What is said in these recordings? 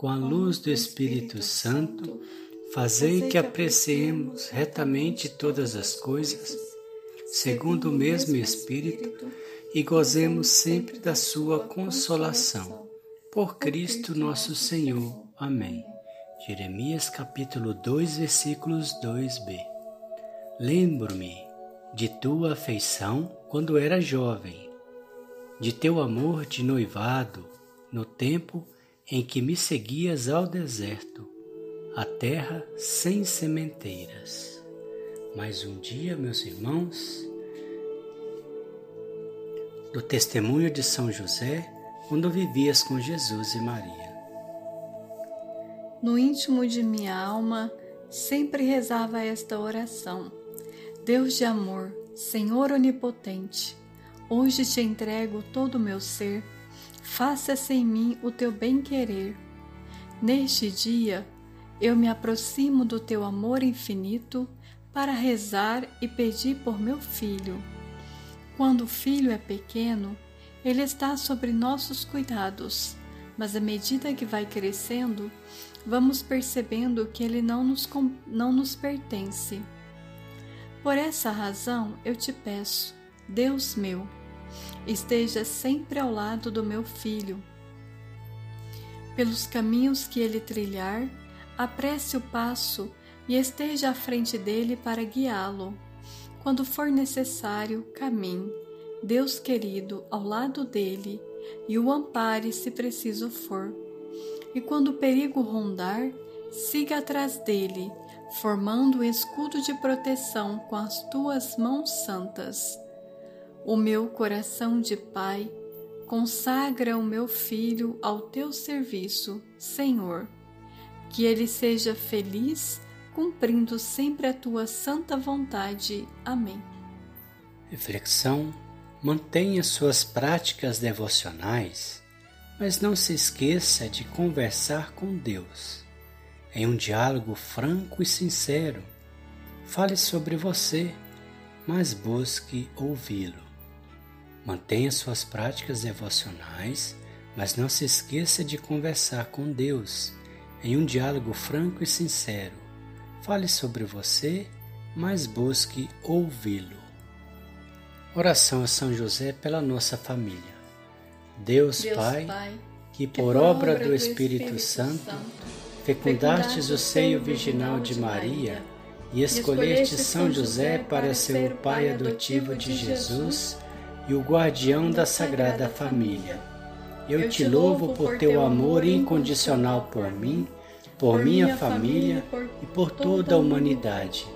com a luz do Espírito Santo, fazei que apreciemos retamente todas as coisas, segundo o mesmo Espírito, e gozemos sempre da sua consolação. Por Cristo nosso Senhor. Amém. Jeremias capítulo 2, versículos 2b. Lembro-me de tua afeição quando era jovem, de teu amor de noivado no tempo em que me seguias ao deserto, a terra sem sementeiras. Mais um dia, meus irmãos, do testemunho de São José quando vivias com Jesus e Maria. No íntimo de minha alma, sempre rezava esta oração: Deus de amor, Senhor onipotente, hoje te entrego todo o meu ser faça-se em mim o teu bem-querer. Neste dia, eu me aproximo do teu amor infinito para rezar e pedir por meu filho. Quando o filho é pequeno, ele está sobre nossos cuidados, mas à medida que vai crescendo, vamos percebendo que ele não nos, não nos pertence. Por essa razão, eu te peço, Deus meu, esteja sempre ao lado do meu filho. Pelos caminhos que ele trilhar, apresse o passo e esteja à frente dele para guiá-lo. Quando for necessário, caminhe, Deus querido, ao lado dele e o ampare se preciso for. E quando o perigo rondar, siga atrás dele, formando o escudo de proteção com as tuas mãos santas. O meu coração de pai consagra o meu filho ao teu serviço, Senhor. Que ele seja feliz, cumprindo sempre a tua santa vontade. Amém. Reflexão: mantenha suas práticas devocionais, mas não se esqueça de conversar com Deus. Em um diálogo franco e sincero, fale sobre você, mas busque ouvi-lo. Mantenha suas práticas devocionais, mas não se esqueça de conversar com Deus em um diálogo franco e sincero. Fale sobre você, mas busque ouvi-lo. Oração a São José pela nossa família. Deus, Deus Pai, Pai, que por obra do Espírito, Espírito Santo fecundastes o seio virginal de Maria e escolheste São José para ser o pai adotivo de Jesus e o guardião da Sagrada Família. Eu te louvo por teu amor incondicional por mim, por minha família e por toda a humanidade.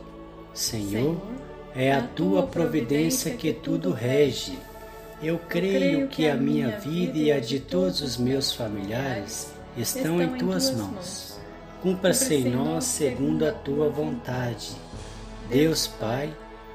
Senhor, é a tua providência que tudo rege. Eu creio que a minha vida e a de todos os meus familiares estão em tuas mãos. Cumpra-se em nós segundo a tua vontade. Deus Pai,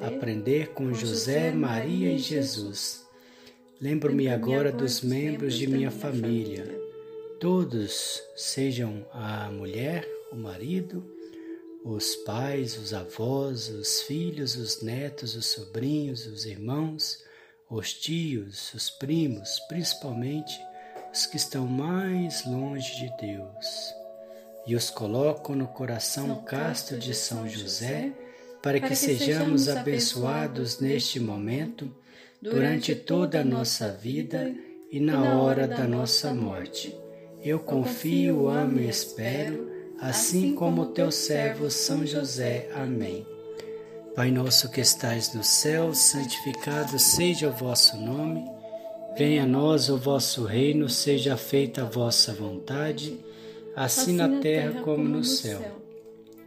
aprender com José, Maria e Jesus. Lembro-me agora dos membros de minha família. Todos, sejam a mulher, o marido, os pais, os avós, os filhos, os netos, os sobrinhos, os irmãos, os tios, os primos, principalmente os que estão mais longe de Deus e os coloco no coração casto de São José, para que sejamos abençoados neste momento, durante toda a nossa vida e na hora da nossa morte. Eu confio, amo e espero assim como o teu servo São José. Amém. Pai nosso que estais no céu, santificado seja o vosso nome. Venha a nós o vosso reino, seja feita a vossa vontade, assim na terra como no céu.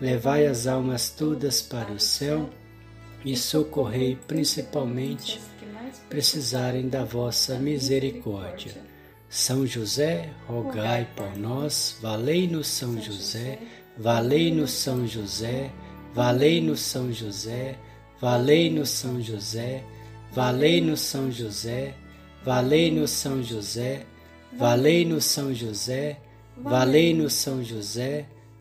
levai as almas todas para o céu e socorrei principalmente precisarem da vossa misericórdia. São José, rogai por nós, valei-nos São José, Valei-nos São José, valei-nos São José, valei-nos São José, valei-nos São José, valei-nos São José, valei-nos São José, valei-nos São José, valei-nos São José,